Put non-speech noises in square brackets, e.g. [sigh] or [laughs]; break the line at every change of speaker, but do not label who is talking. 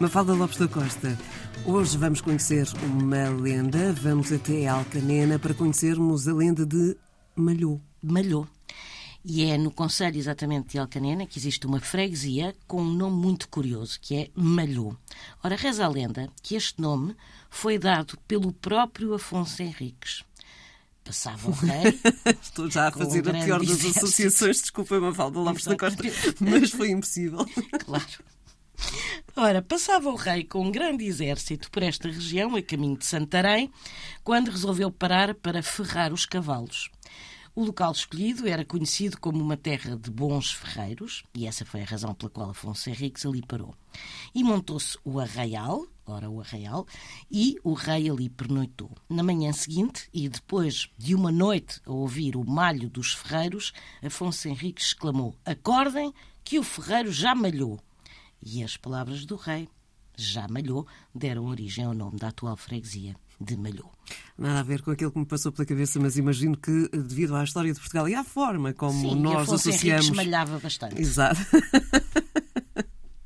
Mafalda Lopes da Costa, hoje vamos conhecer uma lenda. Vamos até Alcanena para conhecermos a lenda de Malhou.
Malhou. E é no Conselho exatamente de Alcanena que existe uma freguesia com um nome muito curioso, que é Malhou. Ora, reza a lenda que este nome foi dado pelo próprio Afonso Henriques. Passava o rei. [laughs]
Estou já a fazer um a pior das associações, desculpa, Mafalda Lopes da Costa, mas foi impossível.
Claro. Ora, passava o rei com um grande exército por esta região, a caminho de Santarém, quando resolveu parar para ferrar os cavalos. O local escolhido era conhecido como uma terra de bons ferreiros, e essa foi a razão pela qual Afonso Henriques ali parou. E montou-se o arraial, ora o arraial, e o rei ali pernoitou. Na manhã seguinte, e depois de uma noite a ouvir o malho dos ferreiros, Afonso Henriques exclamou: Acordem que o ferreiro já malhou. E as palavras do rei, já malhou, deram origem ao nome da atual freguesia de Malhou.
Nada a ver com aquilo que me passou pela cabeça, mas imagino que, devido à história de Portugal e à forma como
Sim,
nós
Afonso
associamos.
Henriques malhava bastante.
Exato. [laughs]